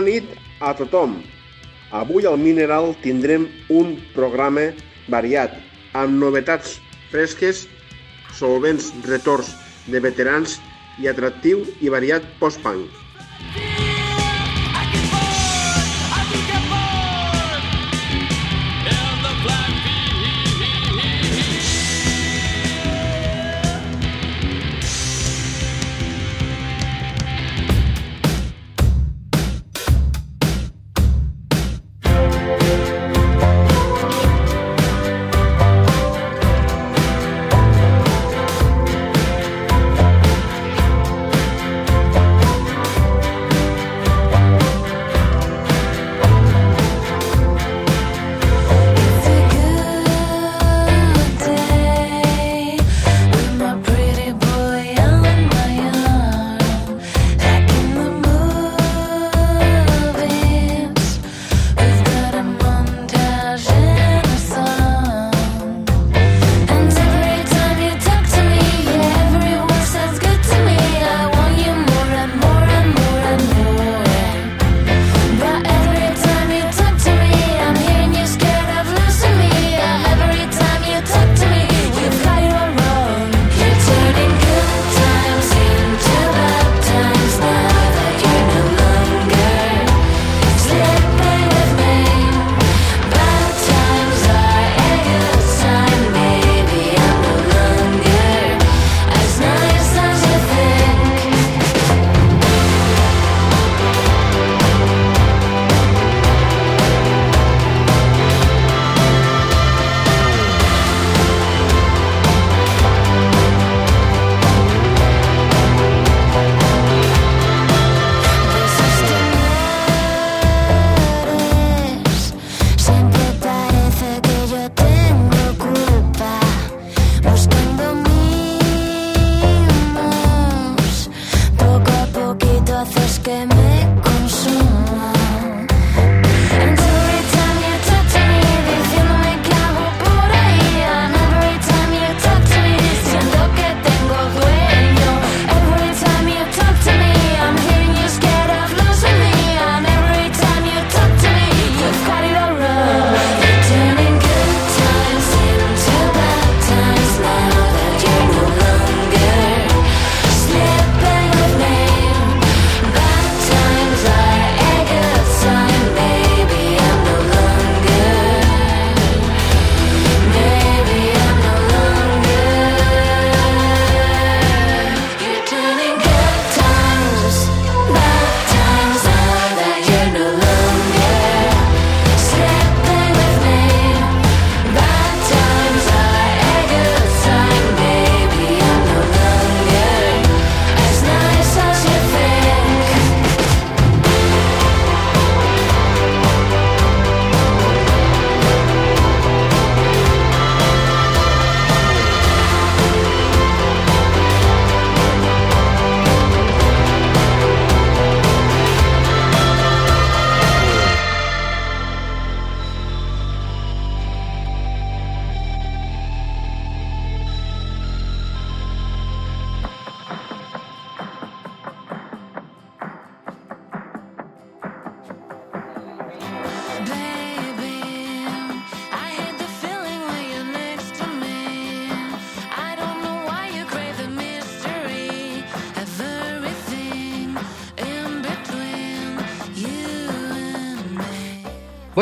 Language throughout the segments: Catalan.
Bona nit a tothom. Avui al Mineral tindrem un programa variat, amb novetats fresques, solvents retors de veterans i atractiu i variat post-punk.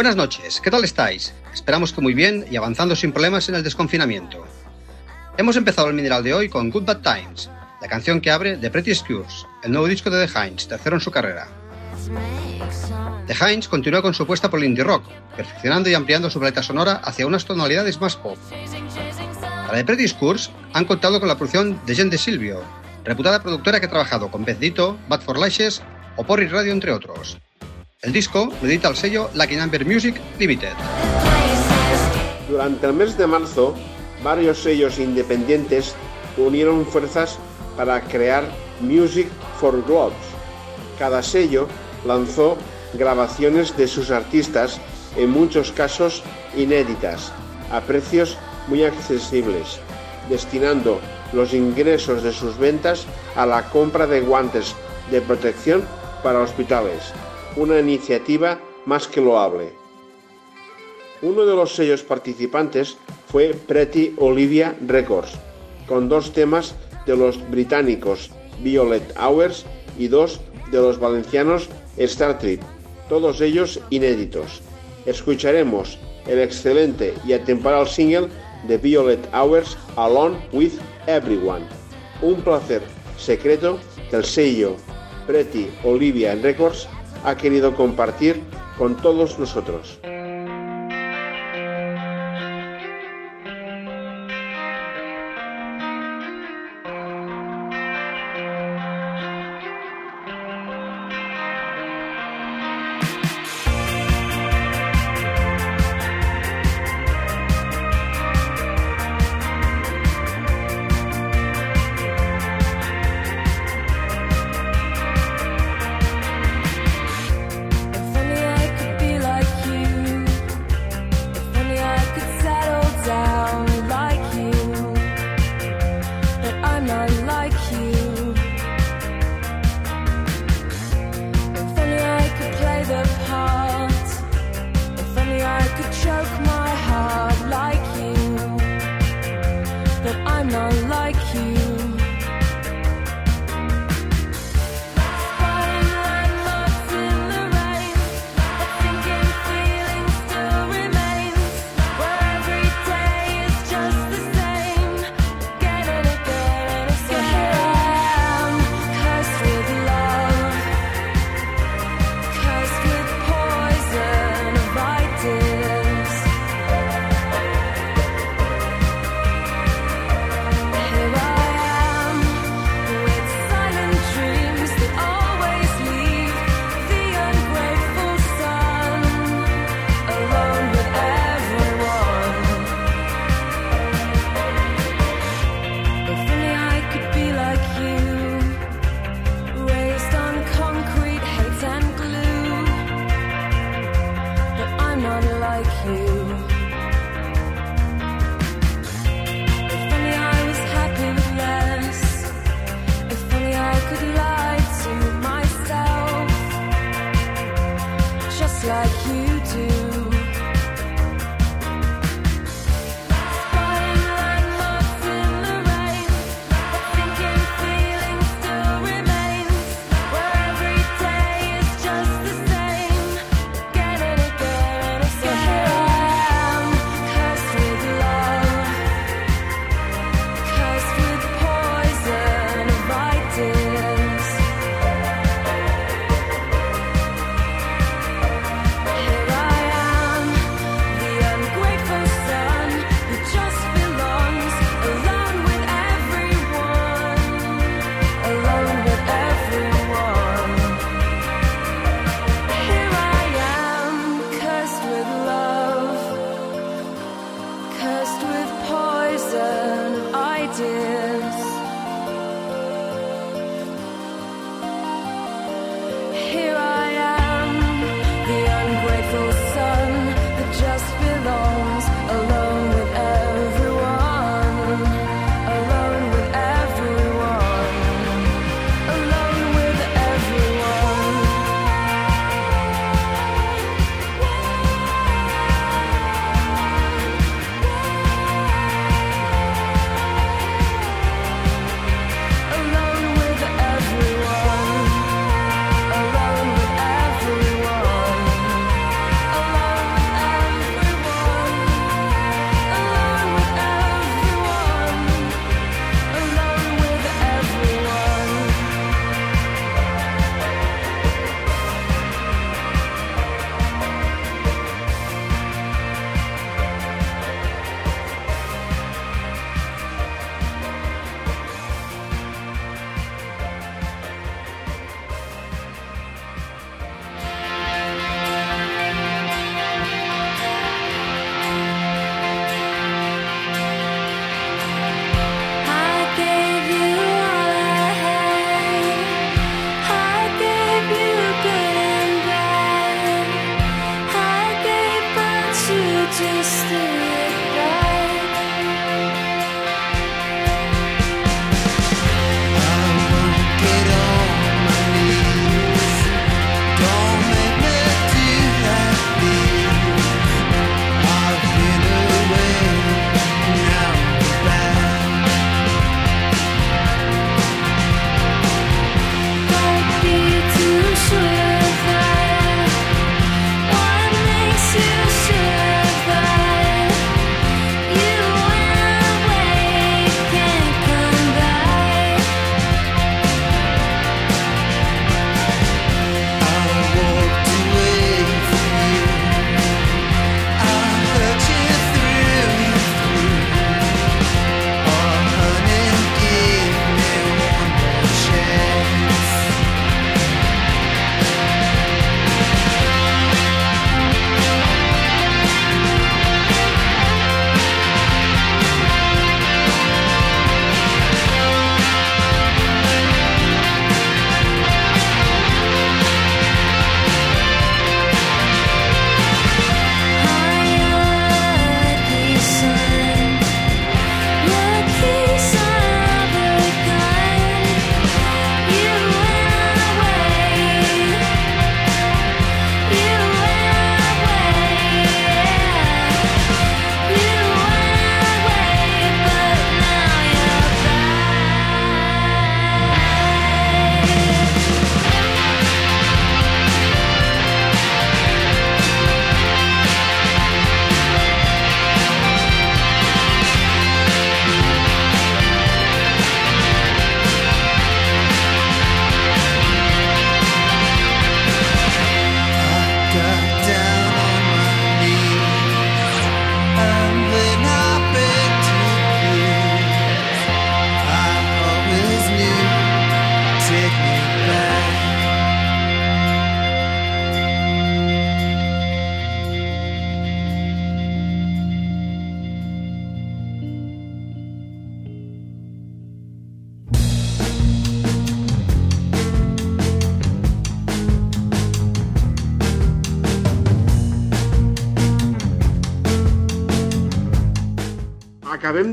Buenas noches, ¿qué tal estáis? Esperamos que muy bien y avanzando sin problemas en el desconfinamiento. Hemos empezado el mineral de hoy con Good Bad Times, la canción que abre The Pretty Cures, el nuevo disco de The Hines, tercero en su carrera. The Hines continúa con su apuesta por el indie rock, perfeccionando y ampliando su paleta sonora hacia unas tonalidades más pop. Para The Pretty Cures han contado con la producción de Jen de Silvio, reputada productora que ha trabajado con Bezdito, Bad for Lashes o Porri Radio, entre otros. El disco lo edita el sello Lucky Number Music Limited. Durante el mes de marzo, varios sellos independientes unieron fuerzas para crear Music for Globes. Cada sello lanzó grabaciones de sus artistas, en muchos casos inéditas, a precios muy accesibles, destinando los ingresos de sus ventas a la compra de guantes de protección para hospitales, una iniciativa más que loable. Uno de los sellos participantes fue Pretty Olivia Records, con dos temas de los británicos Violet Hours y dos de los valencianos Star Trek, todos ellos inéditos. Escucharemos el excelente y atemporal single de Violet Hours Alone with Everyone, un placer secreto que el sello Pretty Olivia Records ha querido compartir con todos nosotros.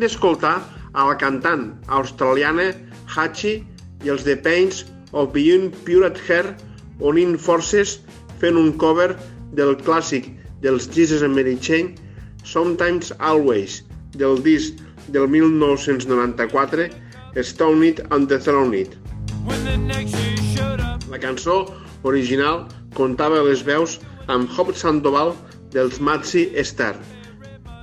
D'escoltar a la cantant australiana Hachi i els The Pains of Beyond Pured Hair unint forces fent un cover del clàssic dels Jesus and Mary Chain Sometimes Always del disc del 1994 Stone It and the Throne It. When the next year showed up, La cançó original comptava les veus amb Hop Sandoval dels Matzi Star,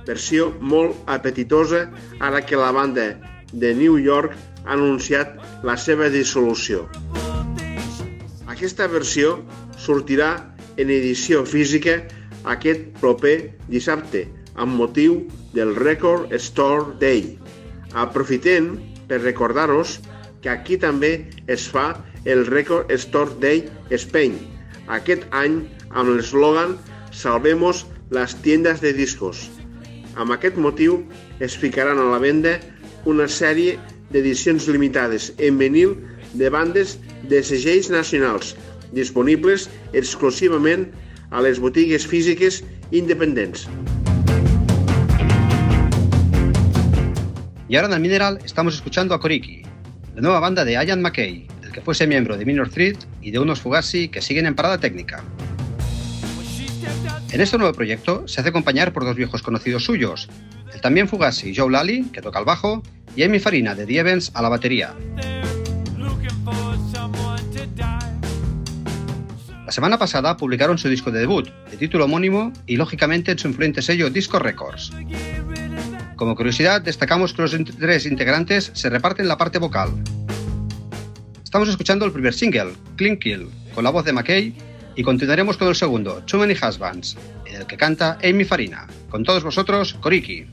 versió molt apetitosa ara que la banda de New York ha anunciat la seva dissolució. Aquesta versió sortirà en edició física aquest proper dissabte amb motiu del Record Store Day. Aprofitem per recordar-vos que aquí també es fa el Record Store Day Spain, aquest any amb l'eslògan Salvemos las tiendas de discos. Amb aquest motiu es ficaran a la venda una sèrie d'edicions limitades en vinil de bandes de segells nacionals, disponibles exclusivament a les botigues físiques independents. Y ahora en el Mineral estamos escuchando a Koriki, la nueva banda de Ian McKay, el que fuese miembro de Minor Threat y de unos Fugazi que siguen en parada técnica. En este nuevo proyecto se hace acompañar por dos viejos conocidos suyos, el también Fugazi Joe Lally, que toca el bajo, y Amy Farina de The Evans a la batería. La semana pasada publicaron su disco de debut, de título homónimo y lógicamente en su influyente sello Disco Records. Como curiosidad, destacamos que los tres integrantes se reparten la parte vocal. Estamos escuchando el primer single, Clean Kill, con la voz de McKay, y continuaremos con el segundo, Too Many Husbands, en el que canta Amy Farina. Con todos vosotros, Koriki.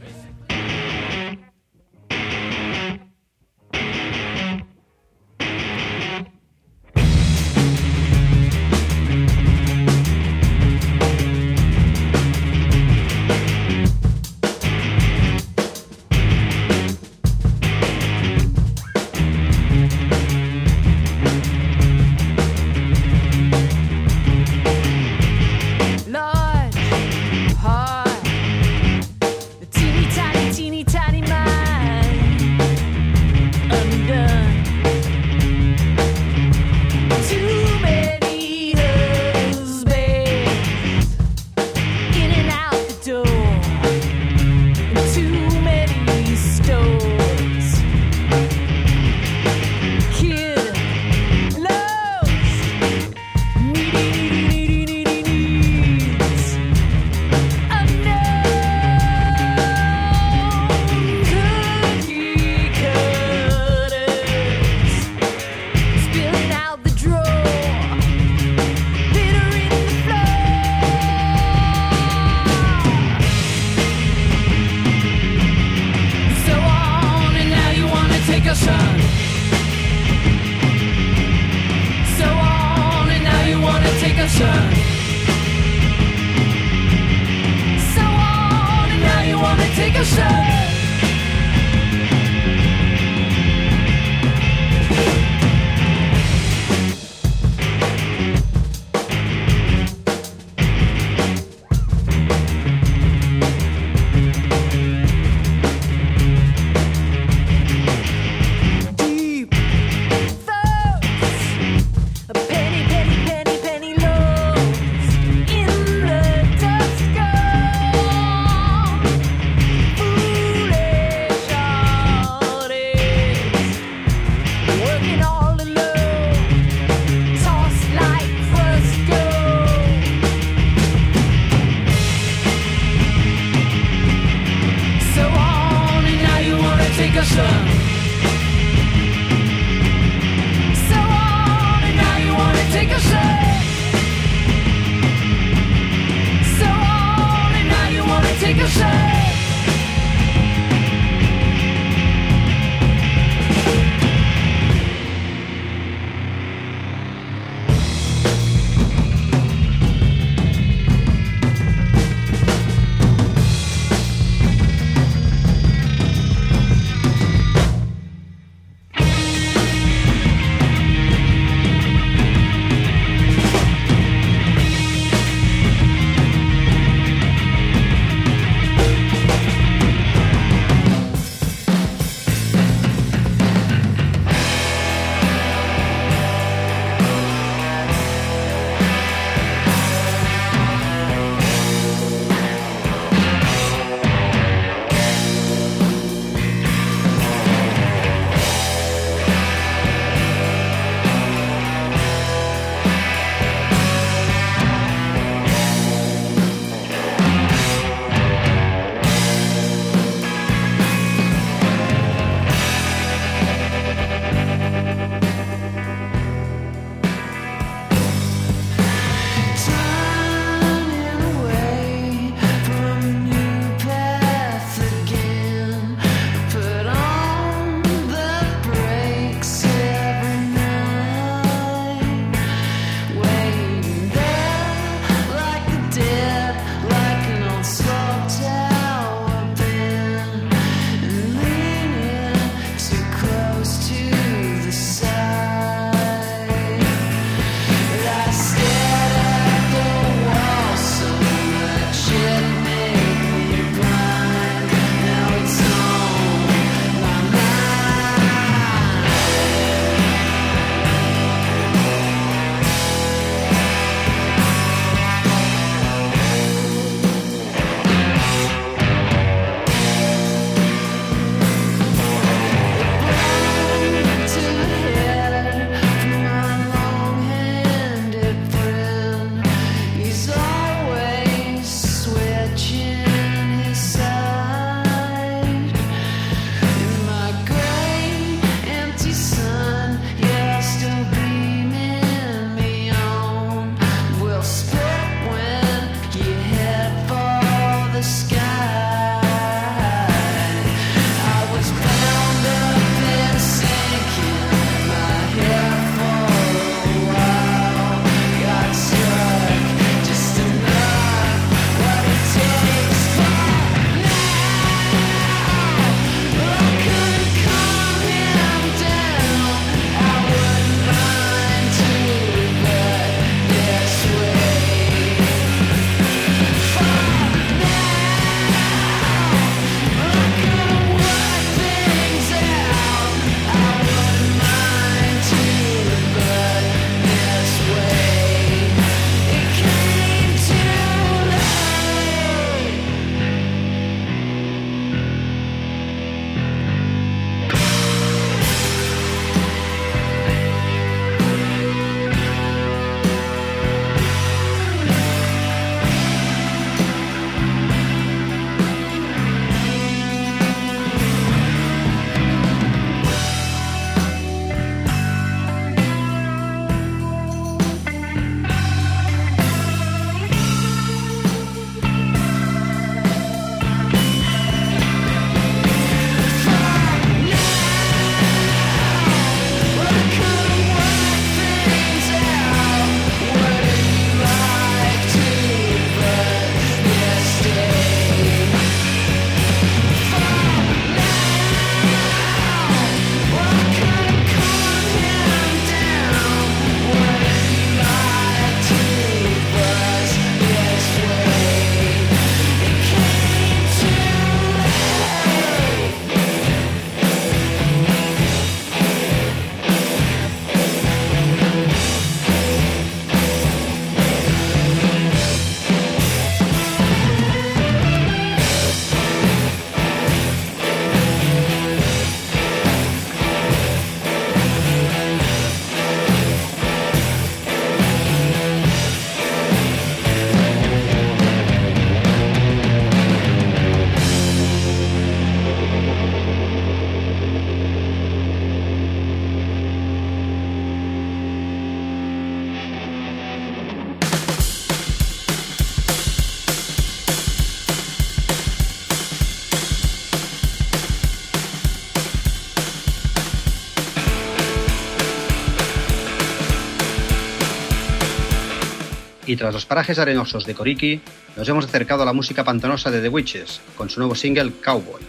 Tras los parajes arenosos de Coriki, nos hemos acercado a la música pantanosa de The Witches, con su nuevo single Cowboy.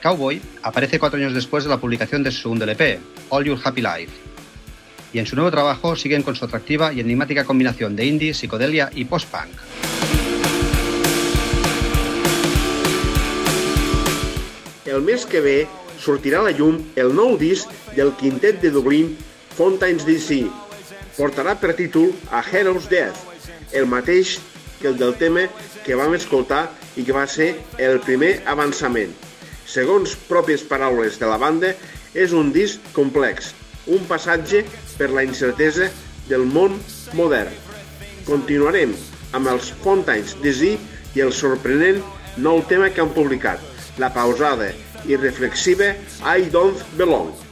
Cowboy aparece cuatro años después de la publicación de su segundo LP, All Your Happy Life. Y en su nuevo trabajo siguen con su atractiva y enigmática combinación de indie, psicodelia y post-punk. El mes que ve sortirà la llum el nou disc del quintet de Dublín Fountains DC. Portarà per títol A Hero's Death, el mateix que el del tema que vam escoltar i que va ser el primer avançament. Segons pròpies paraules de la banda, és un disc complex, un passatge per la incertesa del món modern. Continuarem amb els Fountains DC i el sorprenent nou tema que han publicat, la pausada i reflexiva I Don't Belong.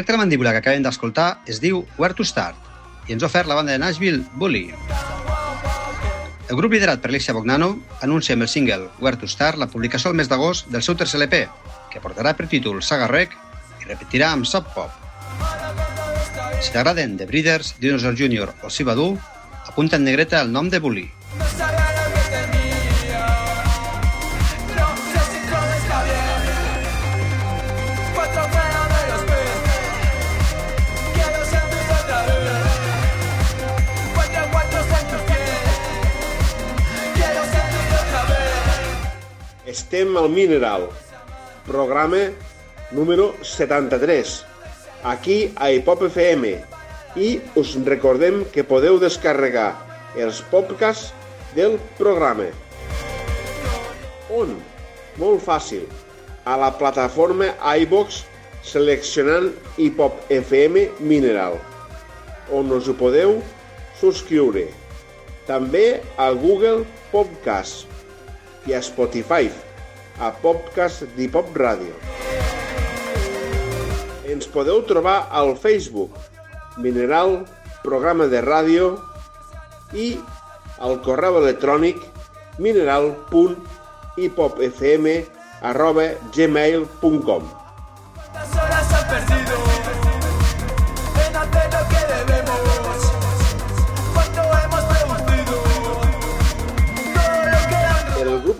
El directe de la mandíbula que acabem d'escoltar es diu Where to Start i ens ha ofert la banda de Nashville Bully. El grup liderat per Alexia Bognano anuncia amb el single Where to Start la publicació al mes d'agost del seu tercer LP, que portarà per títol Saga Rec i repetirà amb Sub Pop. Si t'agraden The Breeders, Dinosaur Jr. o Sibadu, apunta en negreta el nom de Bully. Estem al Mineral, programa número 73, aquí a Hipop FM, i us recordem que podeu descarregar els podcasts del programa. On? Molt fàcil. A la plataforma iBox seleccionant Hipop FM Mineral, on us ho podeu subscriure. També a Google Podcast i a Spotify, a podcast d'Hipop Ràdio. Ens podeu trobar al Facebook, Mineral, programa de ràdio i al correu electrònic mineral.hipopfm arroba gmail.com perdido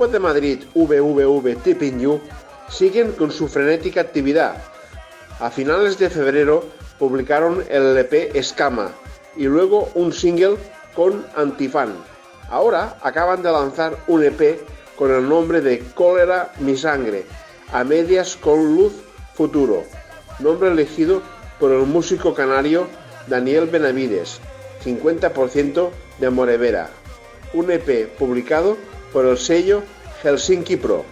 De Madrid VVV Tipping siguen con su frenética actividad. A finales de febrero publicaron el LP Escama y luego un single con Antifan. Ahora acaban de lanzar un EP con el nombre de Cólera Mi Sangre, a medias con Luz Futuro, nombre elegido por el músico canario Daniel Benavides, 50% de Morevera un EP publicado por el sello Helsinki Pro.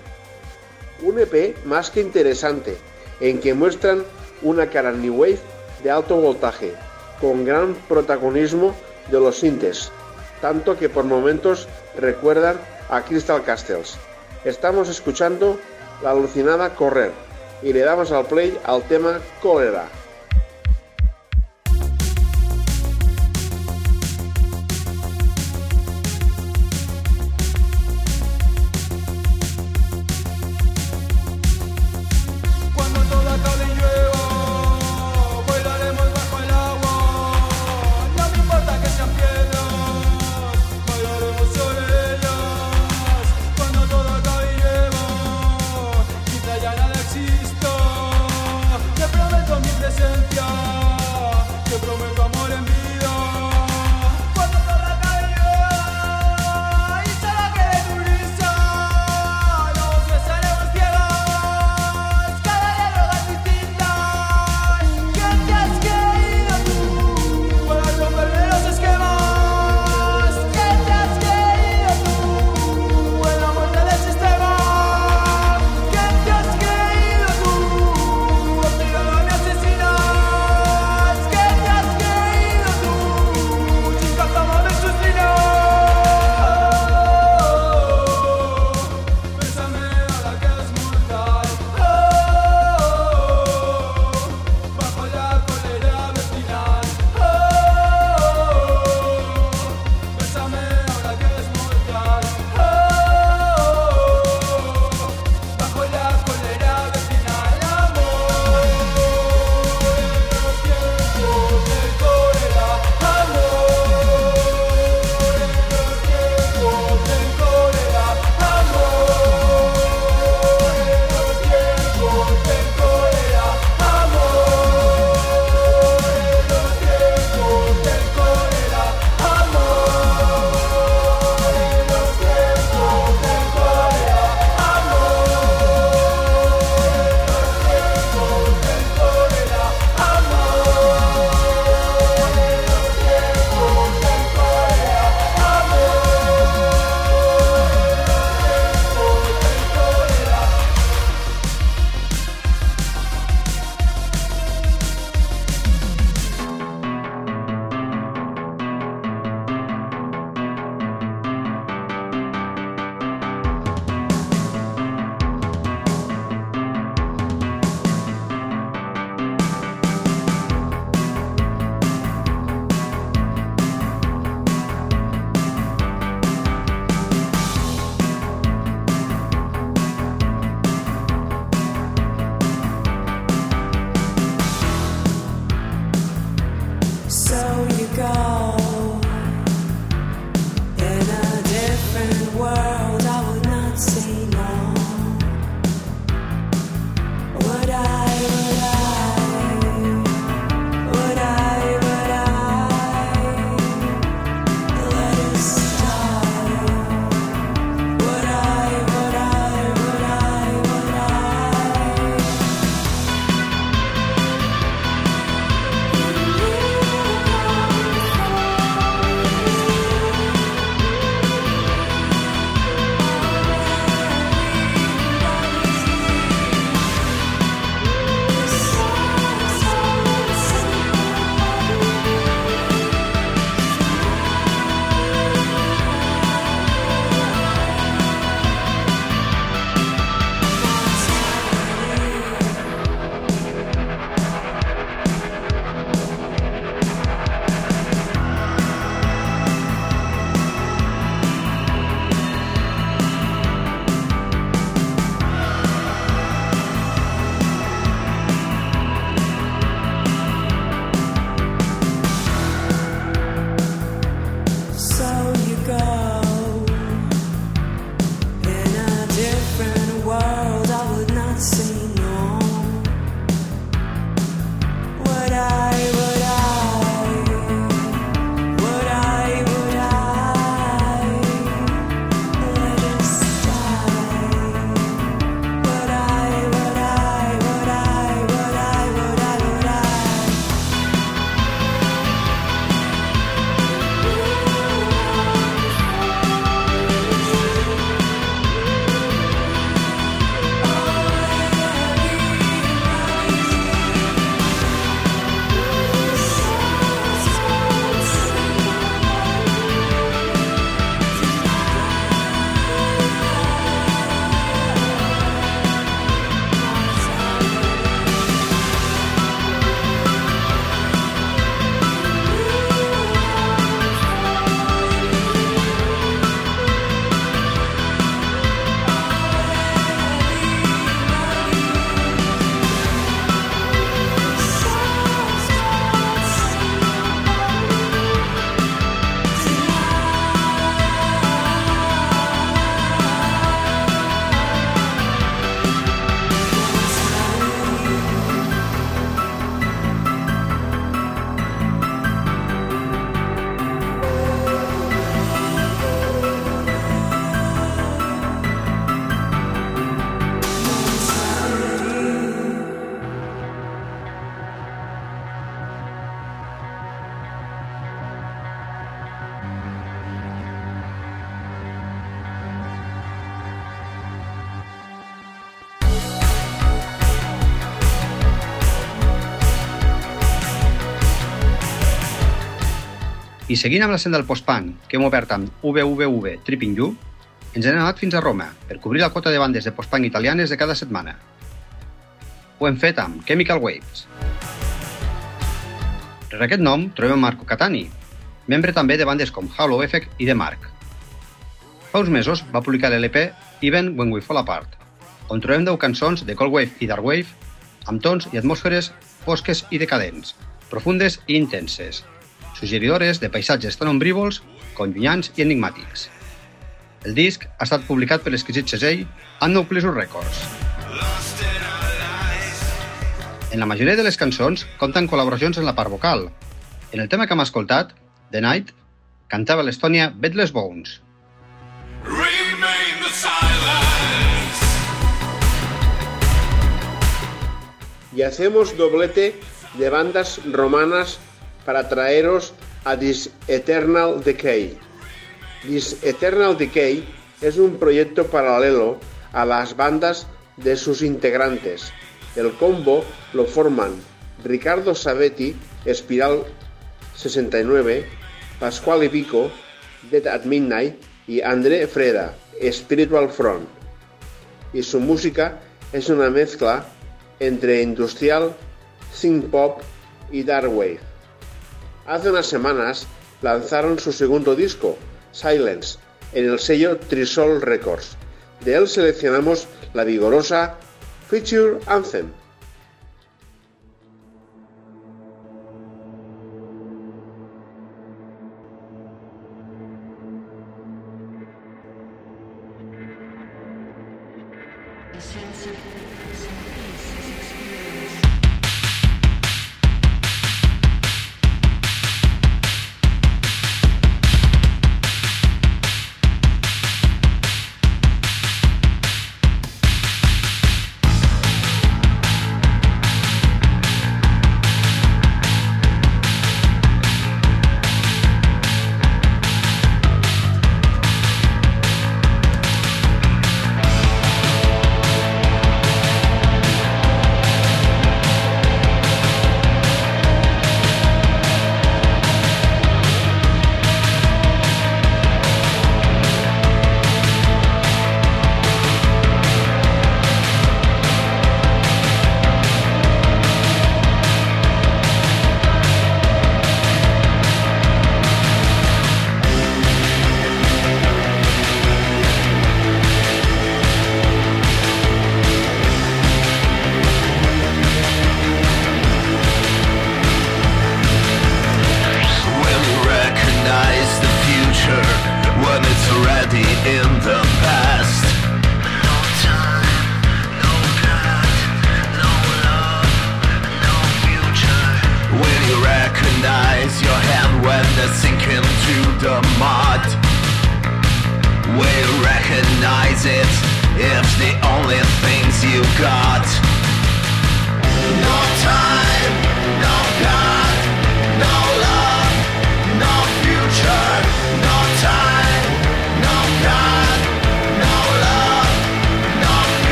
Un EP más que interesante, en que muestran una cara New Wave de alto voltaje, con gran protagonismo de los sintes, tanto que por momentos recuerdan a Crystal Castles. Estamos escuchando la alucinada Correr y le damos al play al tema Cólera. I seguint amb la senda del post-punk que hem obert amb VVV Tripping You, ens hem anat fins a Roma per cobrir la quota de bandes de post-punk italianes de cada setmana. Ho hem fet amb Chemical Waves. Rere aquest nom trobem Marco Catani, membre també de bandes com Halo Effect i The Mark. Fa uns mesos va publicar l'LP Even When We Fall Apart, on trobem 10 cançons de Cold Wave i Dark Wave amb tons i atmosferes fosques i decadents, profundes i intenses, suggeridores de paisatges tan ombrívols com llunyans i enigmàtics. El disc ha estat publicat per l'exquisit segell Unknown Pleasure Records. En la majoria de les cançons compten col·laboracions en la part vocal. En el tema que hem escoltat, The Night, cantava l'Estònia Bedless Bones. Remain the silence. Y hacemos doblete de bandas romanas para traeros a This Eternal Decay. This Eternal Decay es un proyecto paralelo a las bandas de sus integrantes. El combo lo forman Ricardo Savetti, Espiral 69, Pasquale Pico, Dead at Midnight y André Freda, Spiritual Front. Y su música es una mezcla entre industrial, synth pop y dark wave. Hace unas semanas lanzaron su segundo disco, Silence, en el sello Trisol Records. De él seleccionamos la vigorosa Feature Anthem.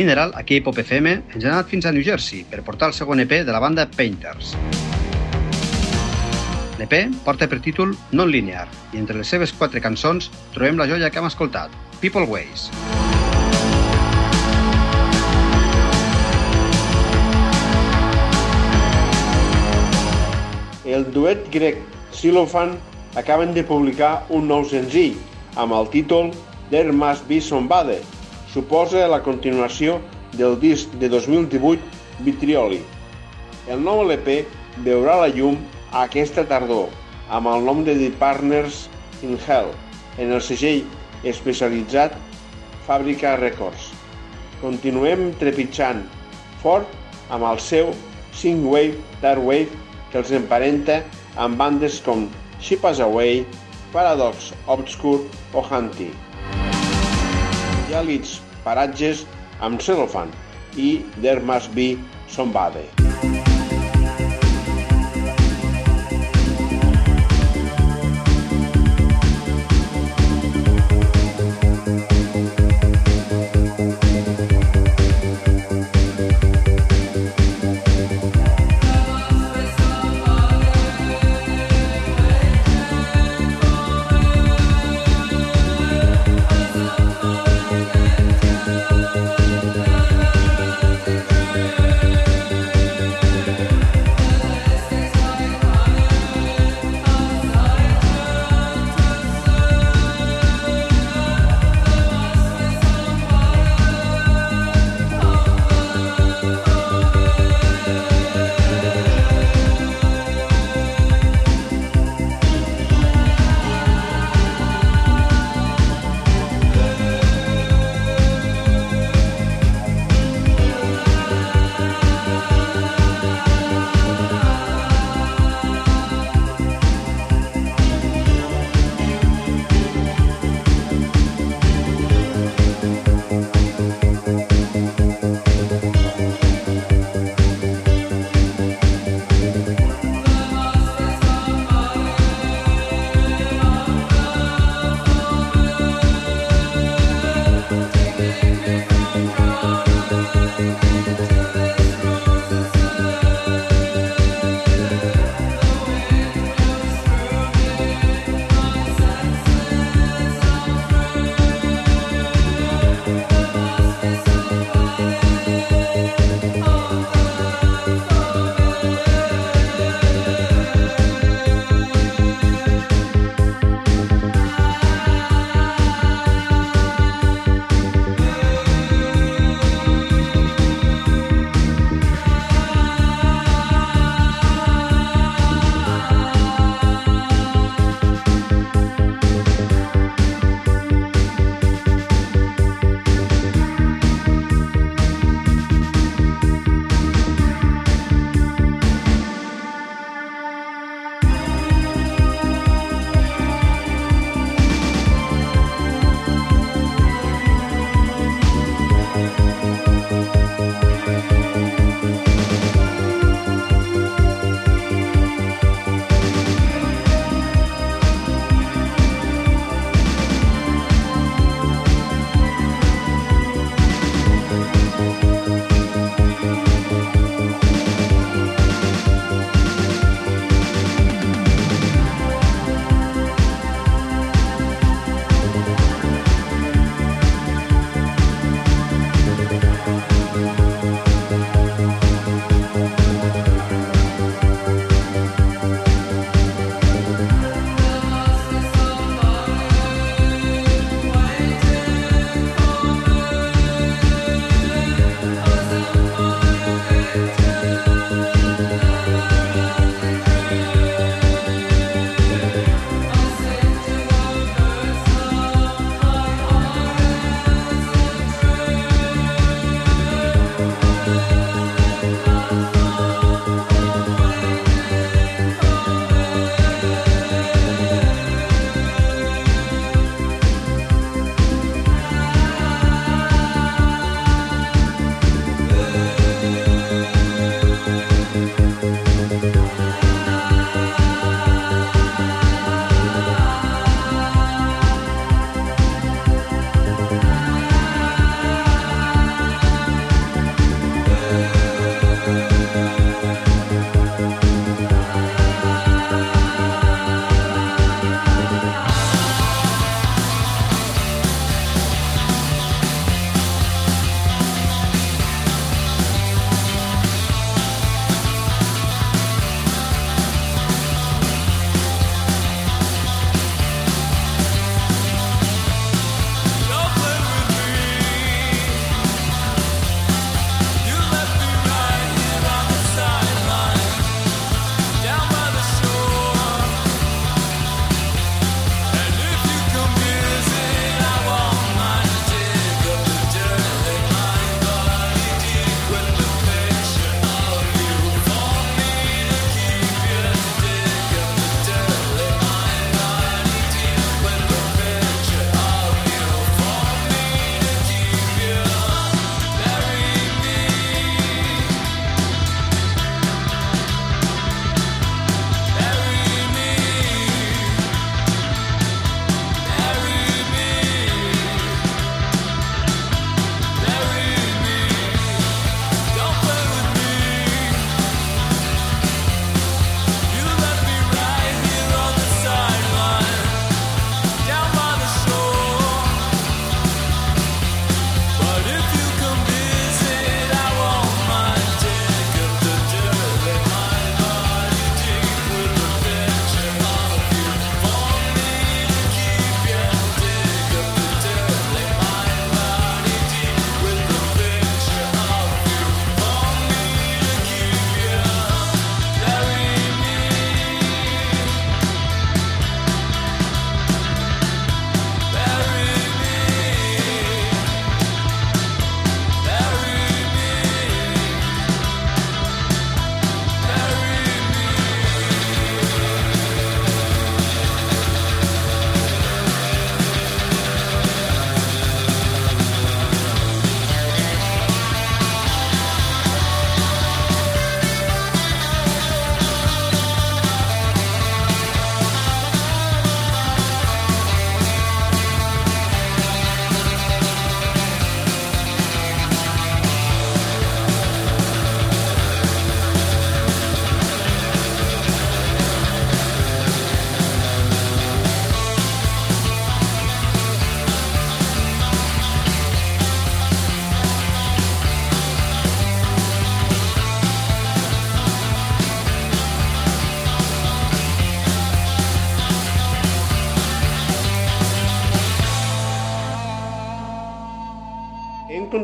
Mineral, aquí a Pop FM, ens ha anat fins a New Jersey per portar el segon EP de la banda Painters. L'EP porta per títol Non-Linear i entre les seves quatre cançons trobem la joia que hem escoltat, People Ways. El duet grec Xylophane acaben de publicar un nou senzill amb el títol There Must Be Somebody. Suposa la continuació del disc de 2018 Vitrioli. El nou LP veurà la llum aquesta tardor amb el nom de The Partners in Hell en el segell especialitzat Fàbrica Records. Continuem trepitjant fort amb el seu Synthwave Dark Wave que els emparenta amb bandes com Ship Away, Paradox Obscure o Hunty. Llàlids paratges amb Cellophane i There Must Be Somebody.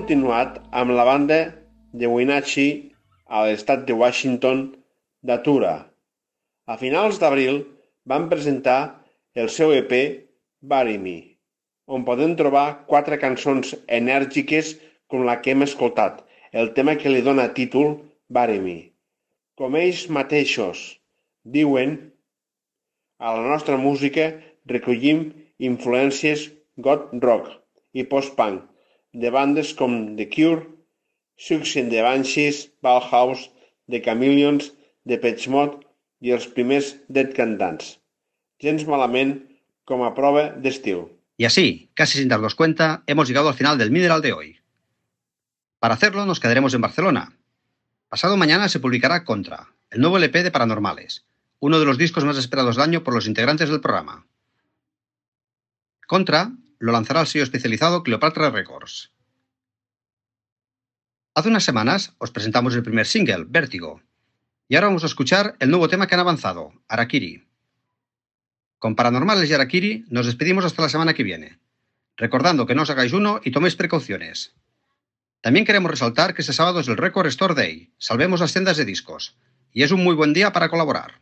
Continuat amb la banda de Wenatchee a l'estat de Washington d'Atura. A finals d'abril van presentar el seu EP Bury Me, on podem trobar quatre cançons enèrgiques com la que hem escoltat, el tema que li dona títol Bury Me. Com ells mateixos diuen, a la nostra música recollim influències god rock i post-punk de bandes com The Cure, Siouxsie and the Banshees, Bauhaus, The Chameleons, The Pet Mode i els primers Dead Cantants. Gens malament com a prova d'estil. Y así, casi sin darnos cuenta, hemos llegado al final del Mineral de hoy. Para hacerlo nos quedaremos en Barcelona. Pasado mañana se publicará Contra, el nuevo LP de Paranormales, uno de los discos más esperados del año por los integrantes del programa. Contra lo lanzará el sello especializado Cleopatra Records. Hace unas semanas os presentamos el primer single, Vértigo, y ahora vamos a escuchar el nuevo tema que han avanzado, Arakiri. Con Paranormales y Arakiri nos despedimos hasta la semana que viene, recordando que no os hagáis uno y toméis precauciones. También queremos resaltar que este sábado es el Record Store Day, salvemos las tiendas de discos, y es un muy buen día para colaborar.